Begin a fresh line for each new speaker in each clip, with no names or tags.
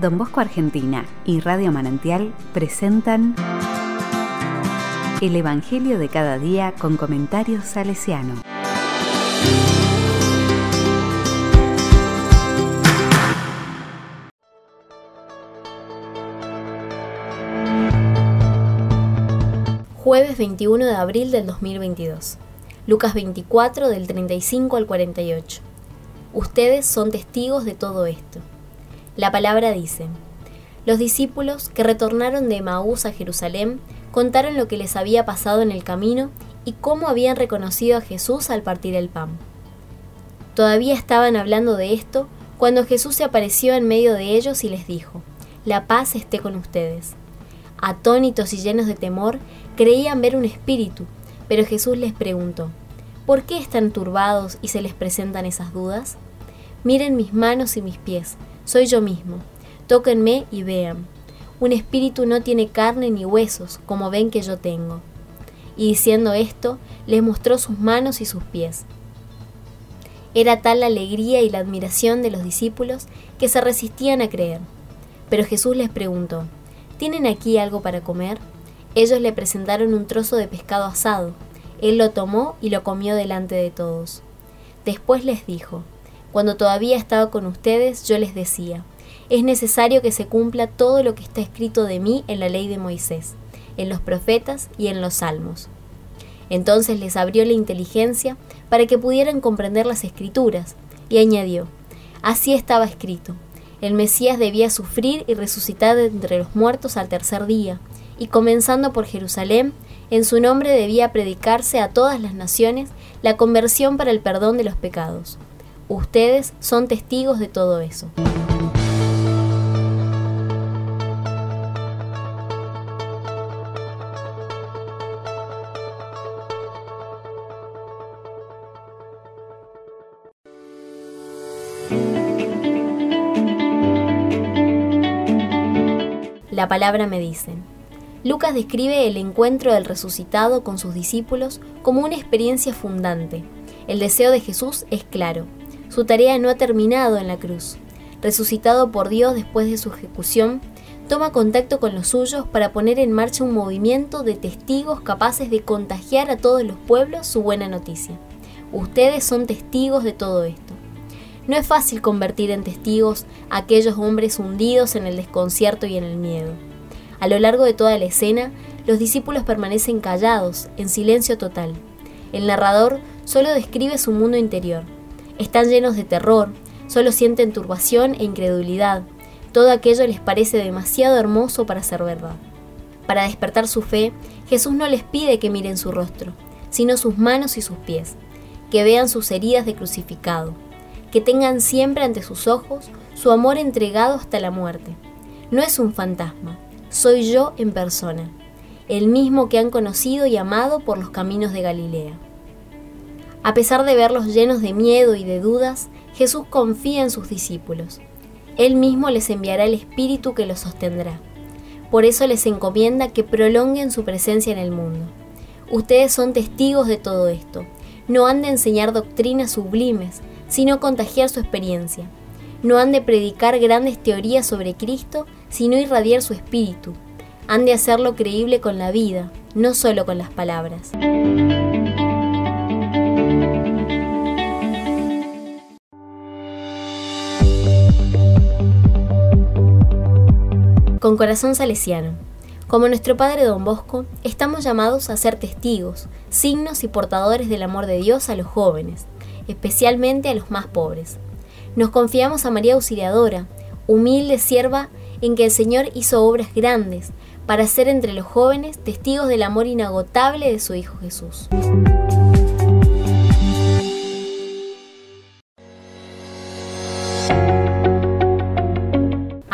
Don Bosco Argentina y Radio Manantial presentan El Evangelio de cada día con comentarios salesiano.
Jueves 21 de abril del 2022. Lucas 24 del 35 al 48. Ustedes son testigos de todo esto. La palabra dice, los discípulos que retornaron de Maús a Jerusalén contaron lo que les había pasado en el camino y cómo habían reconocido a Jesús al partir el pan. Todavía estaban hablando de esto cuando Jesús se apareció en medio de ellos y les dijo, La paz esté con ustedes. Atónitos y llenos de temor, creían ver un espíritu, pero Jesús les preguntó, ¿por qué están turbados y se les presentan esas dudas? Miren mis manos y mis pies, soy yo mismo. Tóquenme y vean. Un espíritu no tiene carne ni huesos, como ven que yo tengo. Y diciendo esto, les mostró sus manos y sus pies. Era tal la alegría y la admiración de los discípulos que se resistían a creer. Pero Jesús les preguntó, ¿Tienen aquí algo para comer? Ellos le presentaron un trozo de pescado asado. Él lo tomó y lo comió delante de todos. Después les dijo, cuando todavía estaba con ustedes, yo les decía, es necesario que se cumpla todo lo que está escrito de mí en la ley de Moisés, en los profetas y en los salmos. Entonces les abrió la inteligencia para que pudieran comprender las escrituras, y añadió, así estaba escrito, el Mesías debía sufrir y resucitar de entre los muertos al tercer día, y comenzando por Jerusalén, en su nombre debía predicarse a todas las naciones la conversión para el perdón de los pecados. Ustedes son testigos de todo eso. La palabra me dice. Lucas describe el encuentro del resucitado con sus discípulos como una experiencia fundante. El deseo de Jesús es claro, su tarea no ha terminado en la cruz. Resucitado por Dios después de su ejecución, toma contacto con los suyos para poner en marcha un movimiento de testigos capaces de contagiar a todos los pueblos su buena noticia. Ustedes son testigos de todo esto. No es fácil convertir en testigos a aquellos hombres hundidos en el desconcierto y en el miedo. A lo largo de toda la escena, los discípulos permanecen callados, en silencio total. El narrador solo describe su mundo interior, están llenos de terror, solo sienten turbación e incredulidad. Todo aquello les parece demasiado hermoso para ser verdad. Para despertar su fe, Jesús no les pide que miren su rostro, sino sus manos y sus pies, que vean sus heridas de crucificado, que tengan siempre ante sus ojos su amor entregado hasta la muerte. No es un fantasma, soy yo en persona, el mismo que han conocido y amado por los caminos de Galilea. A pesar de verlos llenos de miedo y de dudas, Jesús confía en sus discípulos. Él mismo les enviará el Espíritu que los sostendrá. Por eso les encomienda que prolonguen su presencia en el mundo. Ustedes son testigos de todo esto. No han de enseñar doctrinas sublimes, sino contagiar su experiencia. No han de predicar grandes teorías sobre Cristo, sino irradiar su espíritu. Han de hacerlo creíble con la vida, no solo con las palabras. Con corazón salesiano. Como nuestro Padre Don Bosco, estamos llamados a ser testigos, signos y portadores del amor de Dios a los jóvenes, especialmente a los más pobres. Nos confiamos a María Auxiliadora, humilde sierva en que el Señor hizo obras grandes, para ser entre los jóvenes testigos del amor inagotable de su Hijo Jesús.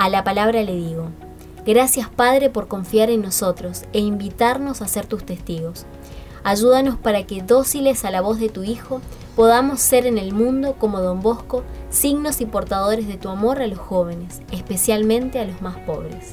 A la palabra le digo, Gracias Padre por confiar en nosotros e invitarnos a ser tus testigos. Ayúdanos para que, dóciles a la voz de tu Hijo, podamos ser en el mundo, como don Bosco, signos y portadores de tu amor a los jóvenes, especialmente a los más pobres.